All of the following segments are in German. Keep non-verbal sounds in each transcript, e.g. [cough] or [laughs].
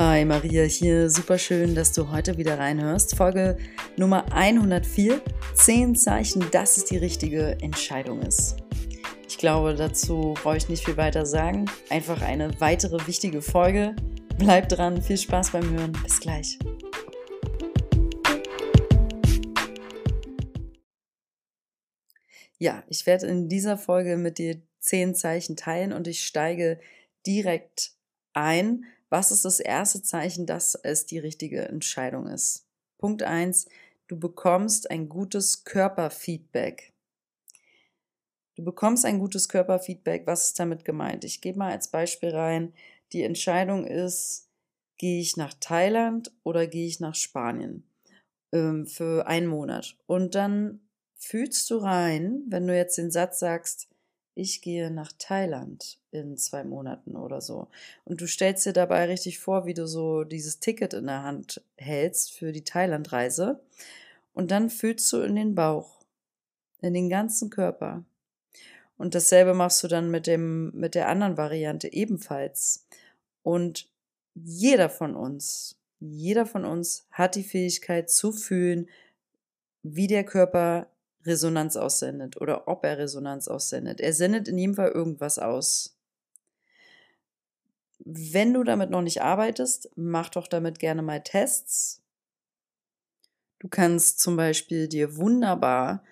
Hi Maria hier, super schön, dass du heute wieder reinhörst. Folge Nummer 104, 10 Zeichen, dass es die richtige Entscheidung ist. Ich glaube, dazu brauche ich nicht viel weiter sagen. Einfach eine weitere wichtige Folge. Bleib dran, viel Spaß beim Hören. Bis gleich. Ja, ich werde in dieser Folge mit dir 10 Zeichen teilen und ich steige direkt ein was ist das erste Zeichen, dass es die richtige Entscheidung ist? Punkt eins: Du bekommst ein gutes Körperfeedback. Du bekommst ein gutes Körperfeedback. Was ist damit gemeint? Ich gebe mal als Beispiel rein. Die Entscheidung ist, gehe ich nach Thailand oder gehe ich nach Spanien ähm, für einen Monat. Und dann fühlst du rein, wenn du jetzt den Satz sagst, ich gehe nach Thailand in zwei Monaten oder so. Und du stellst dir dabei richtig vor, wie du so dieses Ticket in der Hand hältst für die Thailandreise. Und dann fühlst du in den Bauch, in den ganzen Körper. Und dasselbe machst du dann mit dem, mit der anderen Variante ebenfalls. Und jeder von uns, jeder von uns hat die Fähigkeit zu fühlen, wie der Körper Resonanz aussendet oder ob er Resonanz aussendet. Er sendet in jedem Fall irgendwas aus. Wenn du damit noch nicht arbeitest, mach doch damit gerne mal Tests. Du kannst zum Beispiel dir wunderbar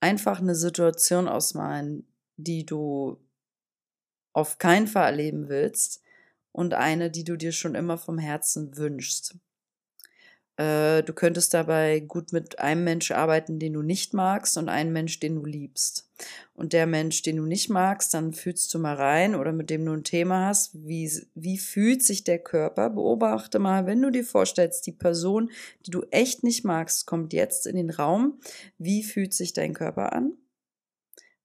einfach eine Situation ausmalen, die du auf keinen Fall erleben willst und eine, die du dir schon immer vom Herzen wünschst. Äh, du könntest dabei gut mit einem Mensch arbeiten, den du nicht magst und einem Mensch, den du liebst. Und der Mensch, den du nicht magst, dann fühlst du mal rein oder mit dem du ein Thema hast, wie, wie fühlt sich der Körper? Beobachte mal, wenn du dir vorstellst, die Person, die du echt nicht magst, kommt jetzt in den Raum. Wie fühlt sich dein Körper an?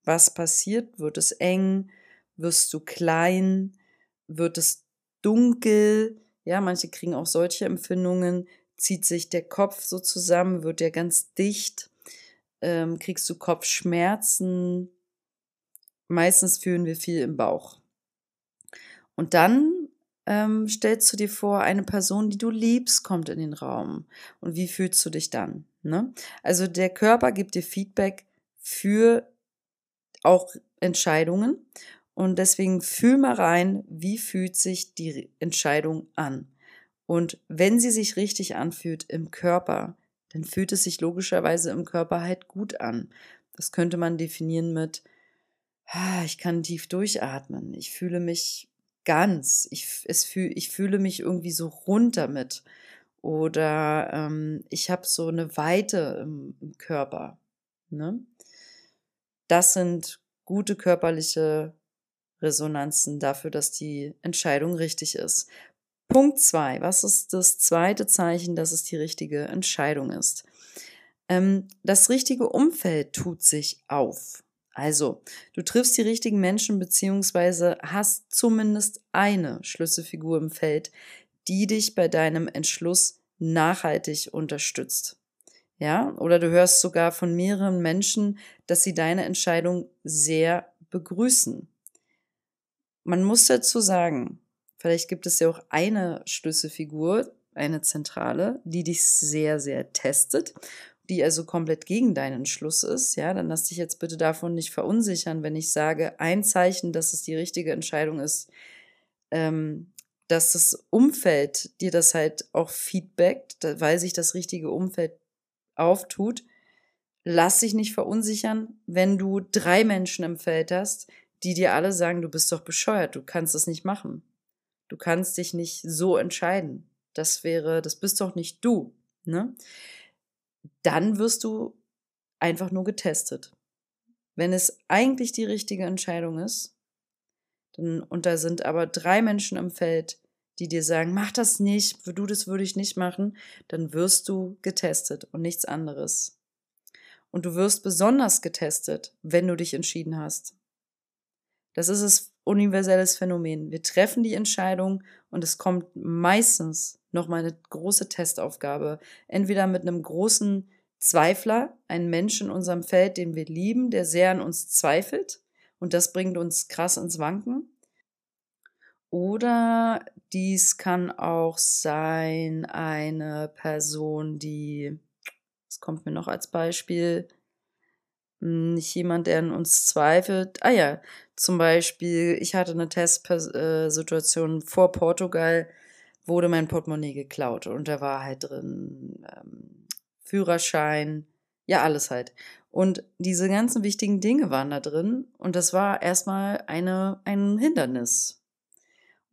Was passiert? Wird es eng? Wirst du klein? Wird es dunkel? Ja, manche kriegen auch solche Empfindungen zieht sich der Kopf so zusammen, wird der ganz dicht, ähm, kriegst du Kopfschmerzen. Meistens fühlen wir viel im Bauch. Und dann ähm, stellst du dir vor, eine Person, die du liebst, kommt in den Raum. Und wie fühlst du dich dann? Ne? Also der Körper gibt dir Feedback für auch Entscheidungen. Und deswegen fühl mal rein, wie fühlt sich die Entscheidung an. Und wenn sie sich richtig anfühlt im Körper, dann fühlt es sich logischerweise im Körper halt gut an. Das könnte man definieren mit, ah, ich kann tief durchatmen, ich fühle mich ganz, ich, es fühl, ich fühle mich irgendwie so rund damit. Oder ähm, ich habe so eine Weite im, im Körper. Ne? Das sind gute körperliche Resonanzen dafür, dass die Entscheidung richtig ist. Punkt zwei. Was ist das zweite Zeichen, dass es die richtige Entscheidung ist? Ähm, das richtige Umfeld tut sich auf. Also, du triffst die richtigen Menschen beziehungsweise hast zumindest eine Schlüsselfigur im Feld, die dich bei deinem Entschluss nachhaltig unterstützt. Ja, oder du hörst sogar von mehreren Menschen, dass sie deine Entscheidung sehr begrüßen. Man muss dazu sagen, Vielleicht gibt es ja auch eine Schlüsselfigur, eine zentrale, die dich sehr, sehr testet, die also komplett gegen deinen Schluss ist. Ja, dann lass dich jetzt bitte davon nicht verunsichern, wenn ich sage, ein Zeichen, dass es die richtige Entscheidung ist, ähm, dass das Umfeld dir das halt auch feedbackt, weil sich das richtige Umfeld auftut. Lass dich nicht verunsichern, wenn du drei Menschen im Feld hast, die dir alle sagen, du bist doch bescheuert, du kannst das nicht machen. Du kannst dich nicht so entscheiden. Das wäre, das bist doch nicht du. Ne? Dann wirst du einfach nur getestet. Wenn es eigentlich die richtige Entscheidung ist, dann, und da sind aber drei Menschen im Feld, die dir sagen, mach das nicht, du das würde ich nicht machen, dann wirst du getestet und nichts anderes. Und du wirst besonders getestet, wenn du dich entschieden hast. Das ist es universelles Phänomen. Wir treffen die Entscheidung und es kommt meistens nochmal eine große Testaufgabe. Entweder mit einem großen Zweifler, ein Mensch in unserem Feld, den wir lieben, der sehr an uns zweifelt und das bringt uns krass ins Wanken. Oder dies kann auch sein eine Person, die, das kommt mir noch als Beispiel, nicht jemand, der an uns zweifelt. Ah ja, zum Beispiel, ich hatte eine Testsituation vor Portugal, wurde mein Portemonnaie geklaut und da war halt drin ähm, Führerschein, ja, alles halt. Und diese ganzen wichtigen Dinge waren da drin und das war erstmal eine, ein Hindernis.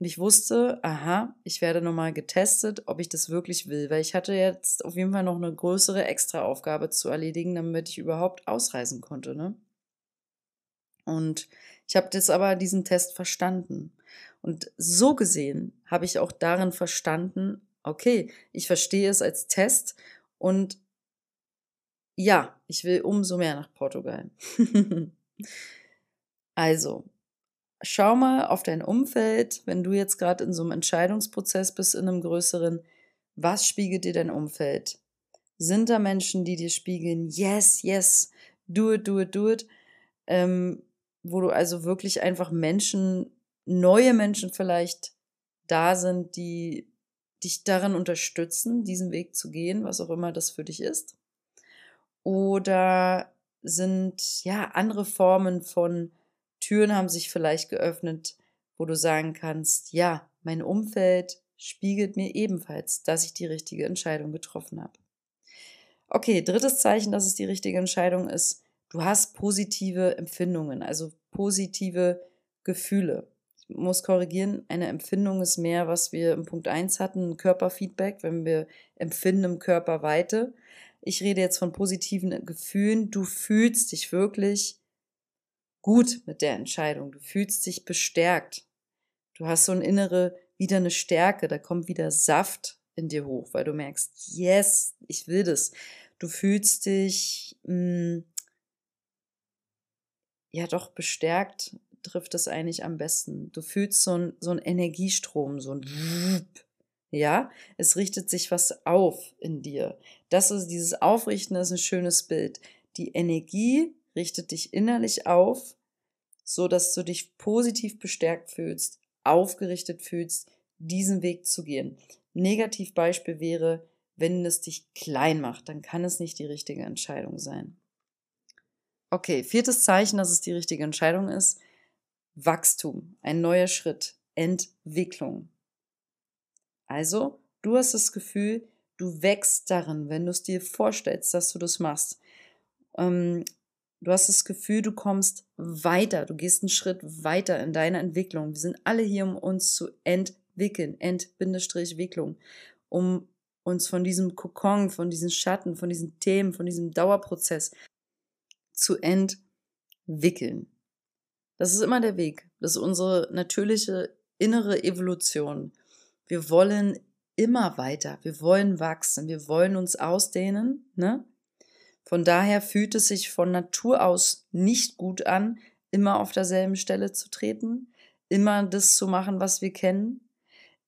Und ich wusste, aha, ich werde nochmal getestet, ob ich das wirklich will, weil ich hatte jetzt auf jeden Fall noch eine größere Extraaufgabe zu erledigen, damit ich überhaupt ausreisen konnte. Ne? Und ich habe das aber diesen Test verstanden. Und so gesehen habe ich auch darin verstanden, okay, ich verstehe es als Test und ja, ich will umso mehr nach Portugal. [laughs] also, schau mal auf dein Umfeld, wenn du jetzt gerade in so einem Entscheidungsprozess bist, in einem größeren, was spiegelt dir dein Umfeld? Sind da Menschen, die dir spiegeln, yes, yes, do it, do it, do it, ähm, wo du also wirklich einfach Menschen, neue Menschen vielleicht da sind, die dich darin unterstützen, diesen Weg zu gehen, was auch immer das für dich ist? Oder sind ja andere Formen von Türen haben sich vielleicht geöffnet, wo du sagen kannst, ja, mein Umfeld spiegelt mir ebenfalls, dass ich die richtige Entscheidung getroffen habe. Okay, drittes Zeichen, dass es die richtige Entscheidung ist, du hast positive Empfindungen, also positive Gefühle. Ich muss korrigieren, eine Empfindung ist mehr, was wir im Punkt 1 hatten, Körperfeedback, wenn wir empfinden im Körper Weite. Ich rede jetzt von positiven Gefühlen. Du fühlst dich wirklich gut mit der Entscheidung. Du fühlst dich bestärkt. Du hast so eine innere, wieder eine Stärke, da kommt wieder Saft in dir hoch, weil du merkst, yes, ich will das. Du fühlst dich, mh, hm, ja doch, bestärkt trifft es eigentlich am besten. Du fühlst so ein, so ein Energiestrom, so ein ja, es richtet sich was auf in dir. Das ist dieses Aufrichten, das ist ein schönes Bild. Die Energie richtet dich innerlich auf, so dass du dich positiv bestärkt fühlst, aufgerichtet fühlst, diesen Weg zu gehen. Negativbeispiel wäre, wenn es dich klein macht, dann kann es nicht die richtige Entscheidung sein. Okay, viertes Zeichen, dass es die richtige Entscheidung ist. Wachstum, ein neuer Schritt, Entwicklung. Also, du hast das Gefühl, du wächst darin, wenn du es dir vorstellst, dass du das machst. Ähm, du hast das Gefühl, du kommst weiter, du gehst einen Schritt weiter in deiner Entwicklung. Wir sind alle hier, um uns zu entwickeln, Ent-Wicklung, um uns von diesem Kokon, von diesen Schatten, von diesen Themen, von diesem Dauerprozess zu entwickeln. Das ist immer der Weg. Das ist unsere natürliche innere Evolution. Wir wollen immer weiter. Wir wollen wachsen. Wir wollen uns ausdehnen. Ne? Von daher fühlt es sich von Natur aus nicht gut an, immer auf derselben Stelle zu treten, immer das zu machen, was wir kennen,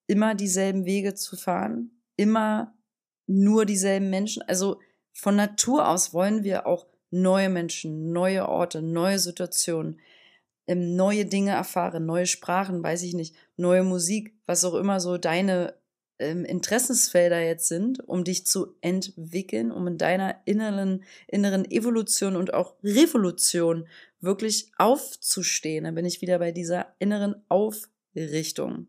immer dieselben Wege zu fahren, immer nur dieselben Menschen. Also von Natur aus wollen wir auch neue Menschen, neue Orte, neue Situationen, ähm, neue Dinge erfahren, neue Sprachen, weiß ich nicht, neue Musik, was auch immer so deine ähm, Interessensfelder jetzt sind, um dich zu entwickeln, um in deiner inneren, inneren Evolution und auch Revolution wirklich aufzustehen. Da bin ich wieder bei dieser inneren Aufrichtung.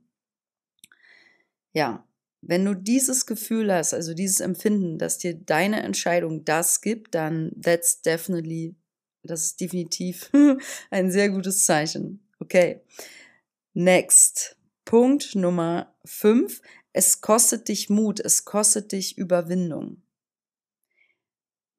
Ja, wenn du dieses Gefühl hast, also dieses Empfinden, dass dir deine Entscheidung das gibt, dann that's definitely das ist definitiv [laughs] ein sehr gutes Zeichen. Okay. Next. Punkt Nummer 5. Es kostet dich Mut, es kostet dich Überwindung.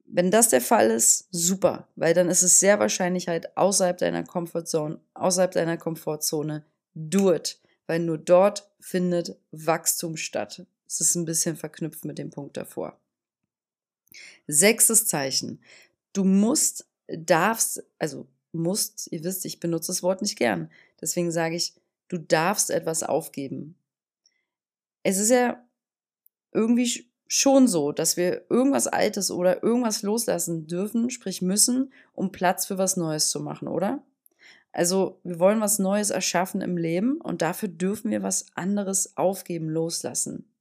Wenn das der Fall ist, super, weil dann ist es sehr wahrscheinlich halt außerhalb deiner Komfortzone, außerhalb deiner Komfortzone. Do it, weil nur dort findet Wachstum statt. Es ist ein bisschen verknüpft mit dem Punkt davor. Sechstes Zeichen. Du musst darfst, also musst, ihr wisst, ich benutze das Wort nicht gern. Deswegen sage ich, du darfst etwas aufgeben. Es ist ja irgendwie schon so, dass wir irgendwas Altes oder irgendwas loslassen dürfen, sprich müssen, um Platz für was Neues zu machen, oder? Also wir wollen was Neues erschaffen im Leben und dafür dürfen wir was anderes aufgeben, loslassen.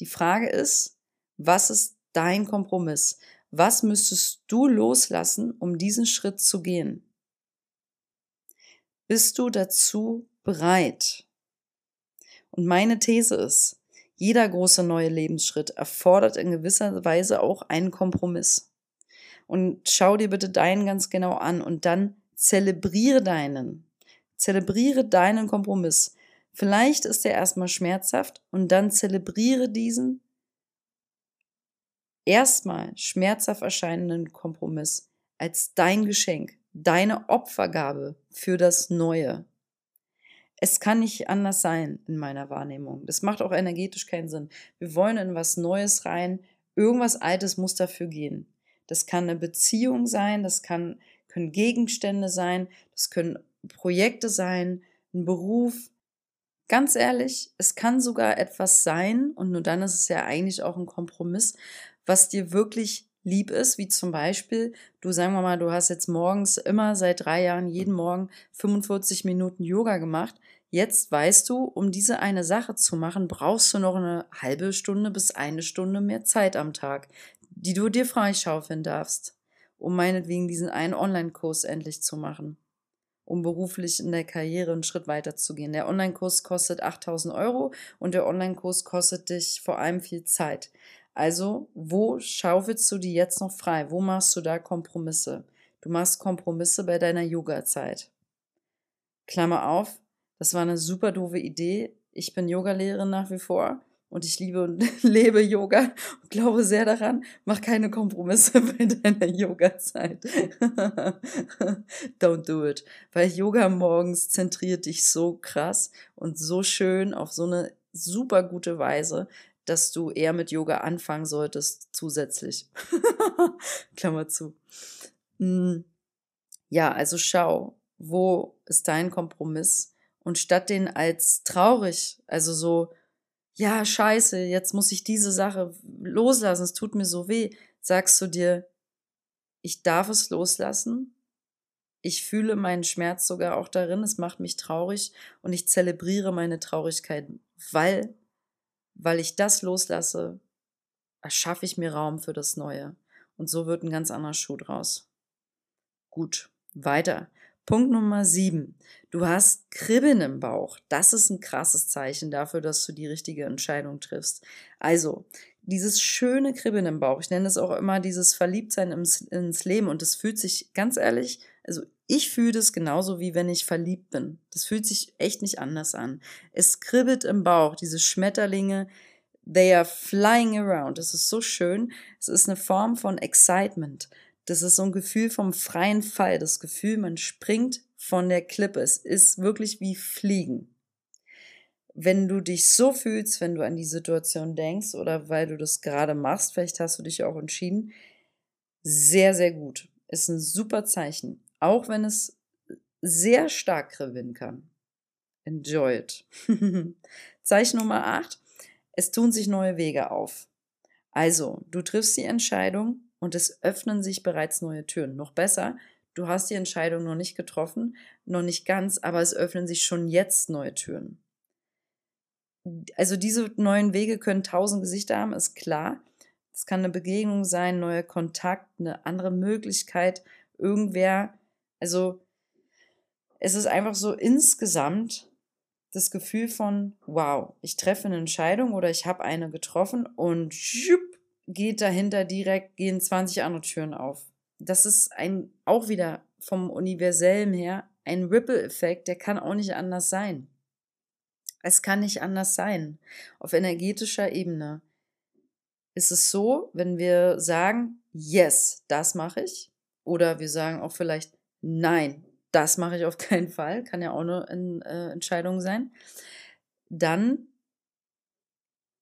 Die Frage ist, was ist dein Kompromiss? Was müsstest du loslassen, um diesen Schritt zu gehen? Bist du dazu bereit? Und meine These ist, jeder große neue Lebensschritt erfordert in gewisser Weise auch einen Kompromiss. Und schau dir bitte deinen ganz genau an und dann zelebriere deinen. Zelebriere deinen Kompromiss. Vielleicht ist er erstmal schmerzhaft und dann zelebriere diesen erstmal schmerzhaft erscheinenden Kompromiss als dein Geschenk, deine Opfergabe für das Neue. Es kann nicht anders sein in meiner Wahrnehmung. Das macht auch energetisch keinen Sinn. Wir wollen in was Neues rein. Irgendwas Altes muss dafür gehen. Das kann eine Beziehung sein, das kann, können Gegenstände sein, das können Projekte sein, ein Beruf. Ganz ehrlich, es kann sogar etwas sein, und nur dann ist es ja eigentlich auch ein Kompromiss, was dir wirklich lieb ist, wie zum Beispiel, du sagen wir mal, du hast jetzt morgens immer seit drei Jahren jeden Morgen 45 Minuten Yoga gemacht. Jetzt weißt du, um diese eine Sache zu machen, brauchst du noch eine halbe Stunde bis eine Stunde mehr Zeit am Tag, die du dir freischaufeln darfst, um meinetwegen diesen einen Online-Kurs endlich zu machen, um beruflich in der Karriere einen Schritt weiter zu gehen. Der Online-Kurs kostet 8000 Euro und der Online-Kurs kostet dich vor allem viel Zeit. Also, wo schaufelst du die jetzt noch frei? Wo machst du da Kompromisse? Du machst Kompromisse bei deiner Yoga-Zeit. Klammer auf, das war eine super doofe Idee. Ich bin Yogalehrerin nach wie vor und ich liebe und [laughs] lebe Yoga und glaube sehr daran, mach keine Kompromisse [laughs] bei deiner Yoga-Zeit. [laughs] Don't do it. Weil Yoga morgens zentriert dich so krass und so schön auf so eine super gute Weise, dass du eher mit Yoga anfangen solltest, zusätzlich. [laughs] Klammer zu. Hm. Ja, also schau, wo ist dein Kompromiss? Und statt den als traurig, also so, ja, scheiße, jetzt muss ich diese Sache loslassen, es tut mir so weh, sagst du dir, ich darf es loslassen. Ich fühle meinen Schmerz sogar auch darin, es macht mich traurig und ich zelebriere meine Traurigkeit, weil weil ich das loslasse, erschaffe ich mir Raum für das Neue. Und so wird ein ganz anderer Schuh draus. Gut, weiter. Punkt Nummer sieben. Du hast Kribbeln im Bauch. Das ist ein krasses Zeichen dafür, dass du die richtige Entscheidung triffst. Also, dieses schöne Kribbeln im Bauch, ich nenne es auch immer dieses Verliebtsein ins, ins Leben und es fühlt sich ganz ehrlich, also ich fühle das genauso wie wenn ich verliebt bin. Das fühlt sich echt nicht anders an. Es kribbelt im Bauch, diese Schmetterlinge, they are flying around. Das ist so schön. Es ist eine Form von Excitement. Das ist so ein Gefühl vom freien Fall. Das Gefühl, man springt von der Klippe. Es ist wirklich wie Fliegen. Wenn du dich so fühlst, wenn du an die Situation denkst oder weil du das gerade machst, vielleicht hast du dich auch entschieden, sehr, sehr gut. Ist ein super Zeichen auch wenn es sehr stark kribbeln kann. Enjoy it. [laughs] Zeichen Nummer 8. Es tun sich neue Wege auf. Also, du triffst die Entscheidung und es öffnen sich bereits neue Türen. Noch besser, du hast die Entscheidung noch nicht getroffen, noch nicht ganz, aber es öffnen sich schon jetzt neue Türen. Also diese neuen Wege können tausend Gesichter haben, ist klar. Es kann eine Begegnung sein, neuer Kontakt, eine andere Möglichkeit, irgendwer also es ist einfach so insgesamt das Gefühl von, wow, ich treffe eine Entscheidung oder ich habe eine getroffen und schupp, geht dahinter direkt, gehen 20 andere Türen auf. Das ist ein, auch wieder vom Universellen her, ein Ripple-Effekt, der kann auch nicht anders sein. Es kann nicht anders sein. Auf energetischer Ebene ist es so, wenn wir sagen, yes, das mache ich, oder wir sagen auch vielleicht, nein, das mache ich auf [laughs] keinen Fall, kann ja auch eine äh, Entscheidung sein, dann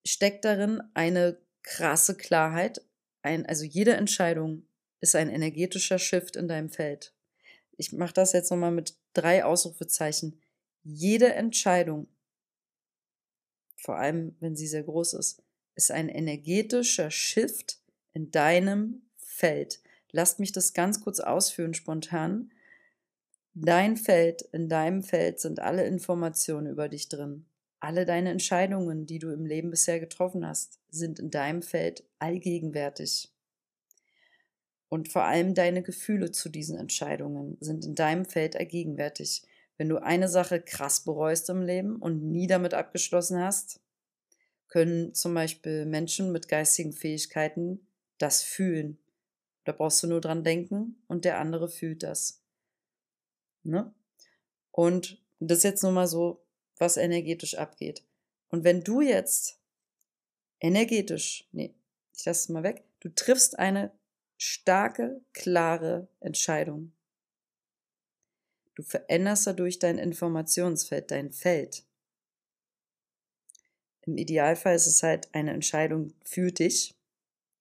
steckt darin eine krasse Klarheit. Ein, also jede Entscheidung ist ein energetischer Shift in deinem Feld. Ich mache das jetzt nochmal mit drei Ausrufezeichen. Jede Entscheidung, vor allem wenn sie sehr groß ist, ist ein energetischer Shift in deinem Feld. Lasst mich das ganz kurz ausführen spontan. Dein Feld, in deinem Feld sind alle Informationen über dich drin. Alle deine Entscheidungen, die du im Leben bisher getroffen hast, sind in deinem Feld allgegenwärtig. Und vor allem deine Gefühle zu diesen Entscheidungen sind in deinem Feld allgegenwärtig. Wenn du eine Sache krass bereust im Leben und nie damit abgeschlossen hast, können zum Beispiel Menschen mit geistigen Fähigkeiten das fühlen. Da brauchst du nur dran denken und der andere fühlt das. Ne? Und das ist jetzt nur mal so, was energetisch abgeht. Und wenn du jetzt energetisch, nee, ich lasse es mal weg, du triffst eine starke, klare Entscheidung. Du veränderst dadurch dein Informationsfeld, dein Feld. Im Idealfall ist es halt eine Entscheidung für dich,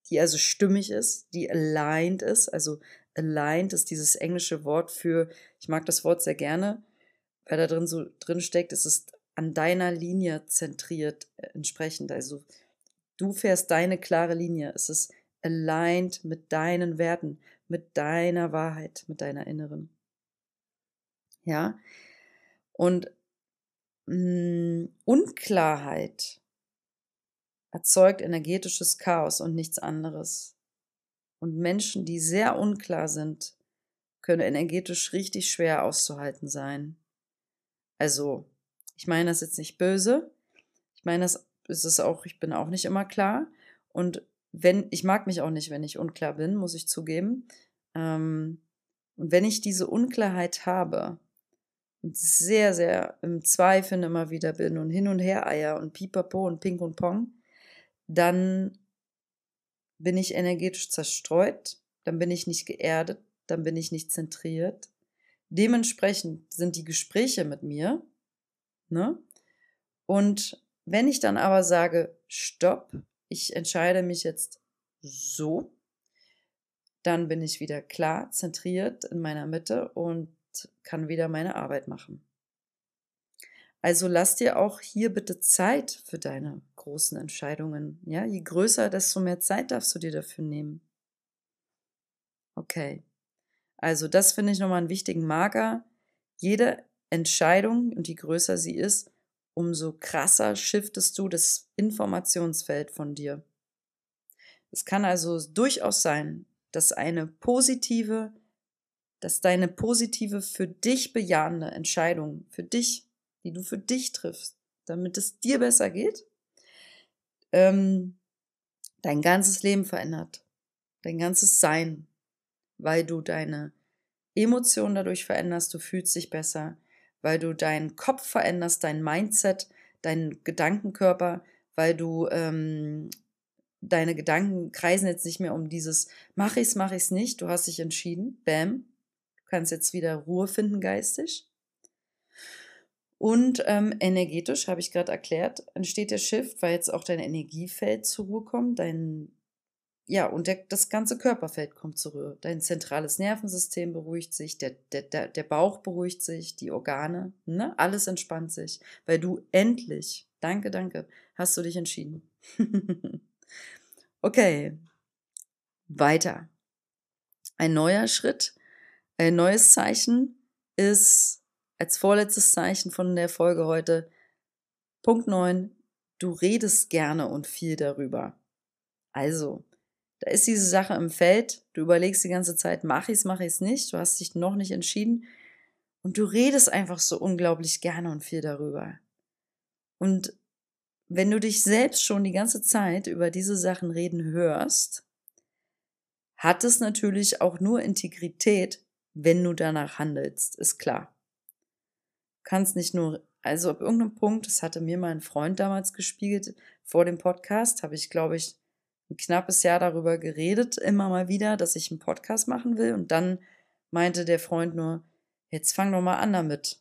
die also stimmig ist, die aligned ist. Also aligned ist dieses englische Wort für, ich mag das Wort sehr gerne, weil da drin so drin steckt, es ist an deiner Linie zentriert äh, entsprechend. Also du fährst deine klare Linie. Es ist aligned mit deinen Werten, mit deiner Wahrheit, mit deiner inneren. Ja. Und mh, hm, Unklarheit erzeugt energetisches Chaos und nichts anderes. Und Menschen, die sehr unklar sind, können energetisch richtig schwer auszuhalten sein. Also, ich meine das jetzt nicht böse. Ich meine, das ist es auch, ich bin auch nicht immer klar. Und wenn, ich mag mich auch nicht, wenn ich unklar bin, muss ich zugeben. Ähm, und wenn ich diese Unklarheit habe und sehr, sehr im Zweifeln immer wieder bin und hin und her eier und pipapo und pink und pong, dann bin ich energetisch zerstreut, dann bin ich nicht geerdet, dann bin ich nicht zentriert. Dementsprechend sind die Gespräche mit mir, ne? Und wenn ich dann aber sage, stopp, ich entscheide mich jetzt so, dann bin ich wieder klar, zentriert in meiner Mitte und kann wieder meine Arbeit machen. Also lass dir auch hier bitte Zeit für deine großen Entscheidungen. Ja, je größer, desto mehr Zeit darfst du dir dafür nehmen. Okay. Also das finde ich nochmal einen wichtigen Marker. Jede Entscheidung, und je größer sie ist, umso krasser shiftest du das Informationsfeld von dir. Es kann also durchaus sein, dass eine positive, dass deine positive, für dich bejahende Entscheidung, für dich die du für dich triffst, damit es dir besser geht, ähm, dein ganzes Leben verändert, dein ganzes Sein, weil du deine Emotionen dadurch veränderst, du fühlst dich besser, weil du deinen Kopf veränderst, dein Mindset, deinen Gedankenkörper, weil du ähm, deine Gedanken kreisen jetzt nicht mehr um dieses mach ich's, mach ich's nicht, du hast dich entschieden, bam, du kannst jetzt wieder Ruhe finden geistig. Und ähm, energetisch, habe ich gerade erklärt, entsteht der Shift, weil jetzt auch dein Energiefeld zur Ruhe kommt, dein, ja, und der, das ganze Körperfeld kommt zur Ruhe. Dein zentrales Nervensystem beruhigt sich, der, der, der, Bauch beruhigt sich, die Organe, ne? alles entspannt sich, weil du endlich, danke, danke, hast du dich entschieden. [laughs] okay, weiter. Ein neuer Schritt, ein neues Zeichen ist als vorletztes Zeichen von der Folge heute, Punkt 9, du redest gerne und viel darüber. Also, da ist diese Sache im Feld, du überlegst die ganze Zeit, mach ich's, mach ich's nicht, du hast dich noch nicht entschieden. Und du redest einfach so unglaublich gerne und viel darüber. Und wenn du dich selbst schon die ganze Zeit über diese Sachen reden hörst, hat es natürlich auch nur Integrität, wenn du danach handelst, ist klar kannst nicht nur, also ab irgendeinem Punkt, das hatte mir mein Freund damals gespiegelt, vor dem Podcast habe ich, glaube ich, ein knappes Jahr darüber geredet, immer mal wieder, dass ich einen Podcast machen will. Und dann meinte der Freund nur, jetzt fang doch mal an damit.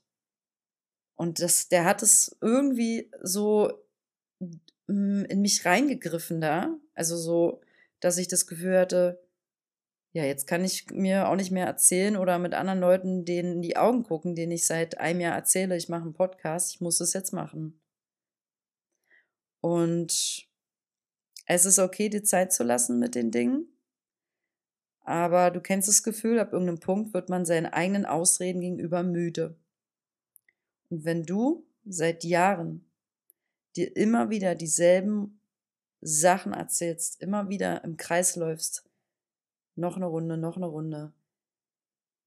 Und das, der hat es irgendwie so mm, in mich reingegriffen da. Also so, dass ich das Gefühl hatte, ja, jetzt kann ich mir auch nicht mehr erzählen oder mit anderen Leuten denen in die Augen gucken, denen ich seit einem Jahr erzähle, ich mache einen Podcast, ich muss es jetzt machen. Und es ist okay, dir Zeit zu lassen mit den Dingen. Aber du kennst das Gefühl, ab irgendeinem Punkt wird man seinen eigenen Ausreden gegenüber müde. Und wenn du seit Jahren dir immer wieder dieselben Sachen erzählst, immer wieder im Kreis läufst, noch eine Runde, noch eine Runde.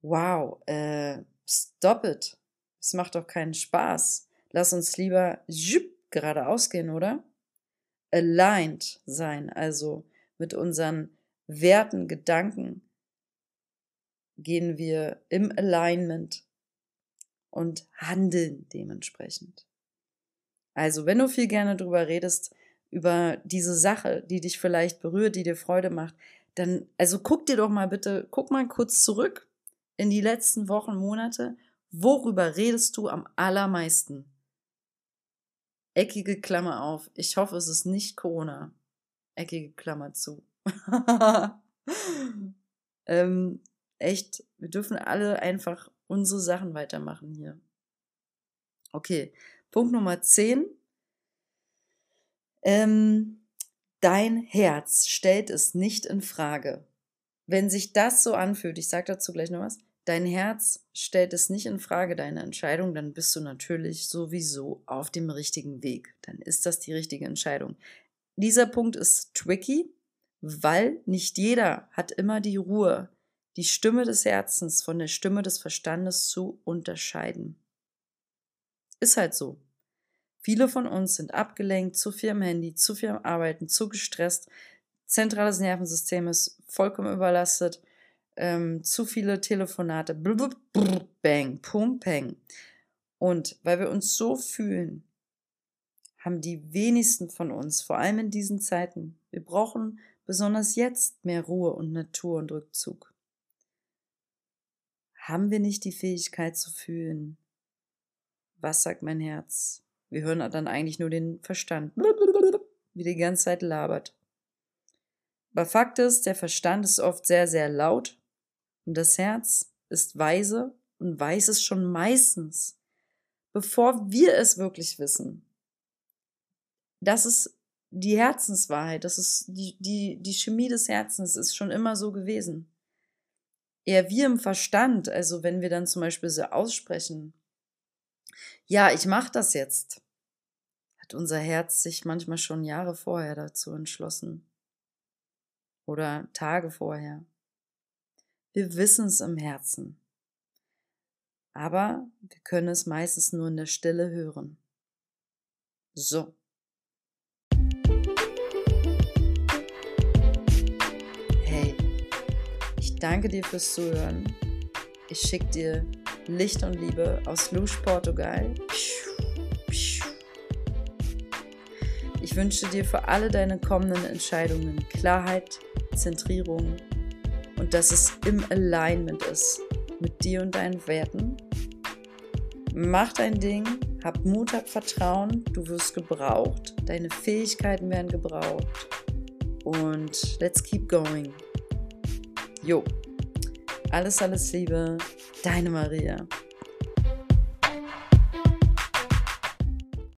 Wow, äh, stop it. Es macht doch keinen Spaß. Lass uns lieber geradeaus gehen, oder? Aligned sein, also mit unseren Werten, Gedanken gehen wir im Alignment und handeln dementsprechend. Also, wenn du viel gerne drüber redest, über diese Sache, die dich vielleicht berührt, die dir Freude macht, dann, also guck dir doch mal bitte, guck mal kurz zurück in die letzten Wochen, Monate. Worüber redest du am allermeisten? Eckige Klammer auf. Ich hoffe, es ist nicht Corona. Eckige Klammer zu. [laughs] ähm, echt, wir dürfen alle einfach unsere Sachen weitermachen hier. Okay, Punkt Nummer 10. Ähm, dein Herz stellt es nicht in Frage. Wenn sich das so anfühlt, ich sage dazu gleich noch was, dein Herz stellt es nicht in Frage, deine Entscheidung, dann bist du natürlich sowieso auf dem richtigen Weg. Dann ist das die richtige Entscheidung. Dieser Punkt ist tricky, weil nicht jeder hat immer die Ruhe, die Stimme des Herzens von der Stimme des Verstandes zu unterscheiden. Ist halt so. Viele von uns sind abgelenkt, zu viel am Handy, zu viel am Arbeiten, zu gestresst. Zentrales Nervensystem ist vollkommen überlastet. Ähm, zu viele Telefonate. Blub, blub, bang, pum, peng. Und weil wir uns so fühlen, haben die wenigsten von uns, vor allem in diesen Zeiten, wir brauchen besonders jetzt mehr Ruhe und Natur und Rückzug. Haben wir nicht die Fähigkeit zu fühlen? Was sagt mein Herz? Wir hören dann eigentlich nur den Verstand, wie die ganze Zeit labert. Aber Fakt ist, der Verstand ist oft sehr, sehr laut und das Herz ist weise und weiß es schon meistens, bevor wir es wirklich wissen. Das ist die Herzenswahrheit, das ist die, die, die Chemie des Herzens, ist schon immer so gewesen. Eher wir im Verstand, also wenn wir dann zum Beispiel so aussprechen, ja, ich mache das jetzt, hat unser Herz sich manchmal schon Jahre vorher dazu entschlossen. Oder Tage vorher. Wir wissen es im Herzen. Aber wir können es meistens nur in der Stille hören. So. Hey, ich danke dir fürs Zuhören. Ich schicke dir Licht und Liebe aus Luz, Portugal. Ich wünsche dir für alle deine kommenden Entscheidungen Klarheit, Zentrierung und dass es im Alignment ist mit dir und deinen Werten. Mach dein Ding, hab Mut, hab Vertrauen, du wirst gebraucht, deine Fähigkeiten werden gebraucht und let's keep going. Jo, alles, alles Liebe, deine Maria.